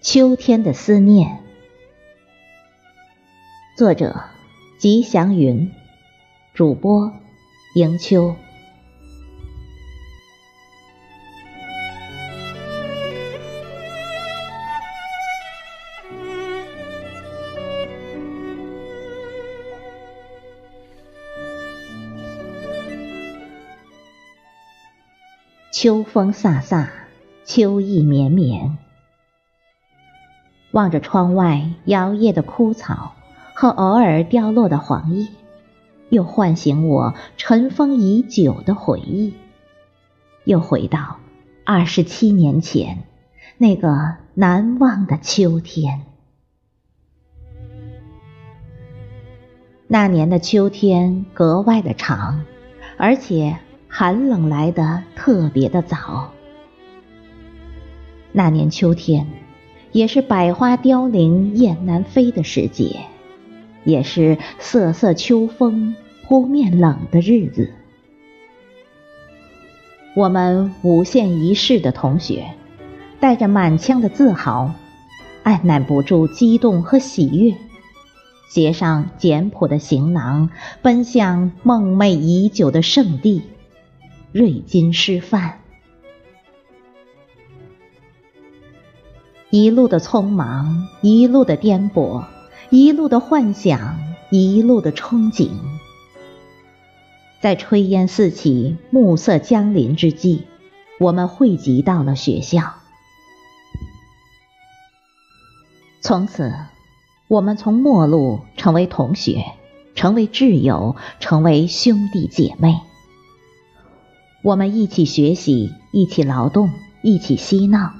秋天的思念，作者：吉祥云，主播：迎秋。秋风飒飒，秋意绵绵。望着窗外摇曳的枯草和偶尔掉落的黄叶，又唤醒我尘封已久的回忆，又回到二十七年前那个难忘的秋天。那年的秋天格外的长，而且。寒冷来得特别的早。那年秋天，也是百花凋零雁南飞的时节，也是瑟瑟秋风扑面冷的日子。我们五县一市的同学，带着满腔的自豪，按捺不住激动和喜悦，携上简朴的行囊，奔向梦寐已久的圣地。瑞金师范，一路的匆忙，一路的颠簸，一路的幻想，一路的憧憬，在炊烟四起、暮色降临之际，我们汇集到了学校。从此，我们从陌路成为同学，成为挚友，成为兄弟姐妹。我们一起学习，一起劳动，一起嬉闹，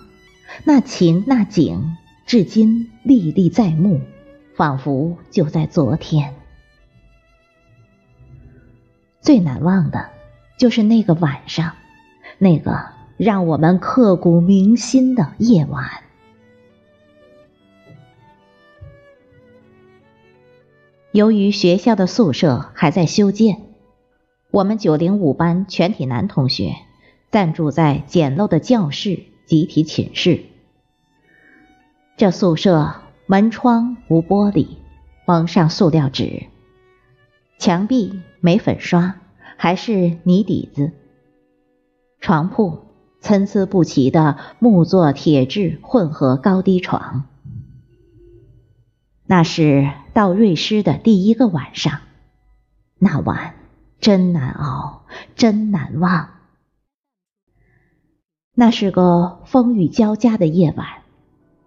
那情那景，至今历历在目，仿佛就在昨天。最难忘的，就是那个晚上，那个让我们刻骨铭心的夜晚。由于学校的宿舍还在修建。我们九零五班全体男同学暂住在简陋的教室集体寝室。这宿舍门窗无玻璃，蒙上塑料纸，墙壁没粉刷，还是泥底子。床铺参差不齐的木作铁质混合高低床。那是到瑞师的第一个晚上，那晚。真难熬，真难忘。那是个风雨交加的夜晚，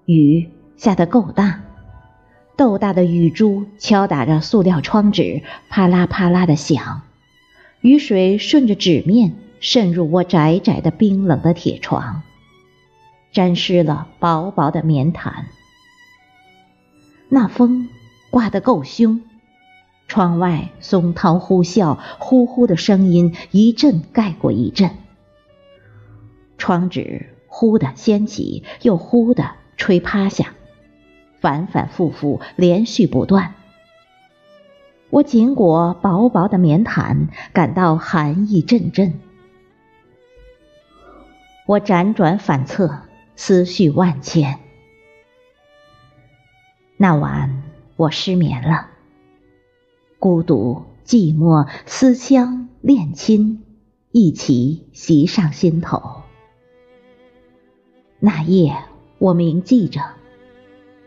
雨下得够大，豆大的雨珠敲打着塑料窗纸，啪啦啪啦的响。雨水顺着纸面渗入我窄窄的冰冷的铁床，沾湿了薄薄的棉毯。那风刮得够凶。窗外松涛呼啸，呼呼的声音一阵盖过一阵，窗纸忽的掀起，又忽的吹趴下，反反复复，连续不断。我紧裹薄薄的棉毯，感到寒意阵阵。我辗转反侧，思绪万千。那晚我失眠了。孤独、寂寞、思乡、恋亲，一起袭上心头。那夜，我铭记着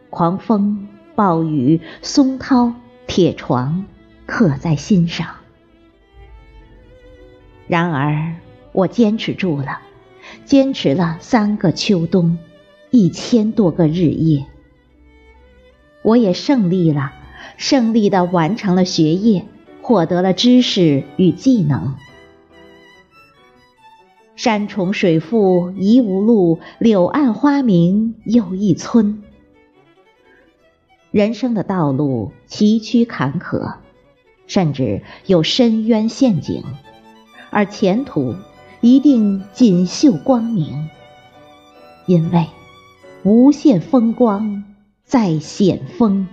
狂风、暴雨、松涛、铁床，刻在心上。然而，我坚持住了，坚持了三个秋冬，一千多个日夜，我也胜利了。胜利的完成了学业，获得了知识与技能。山重水复疑无路，柳暗花明又一村。人生的道路崎岖坎坷，甚至有深渊陷阱，而前途一定锦绣光明，因为无限风光在险峰。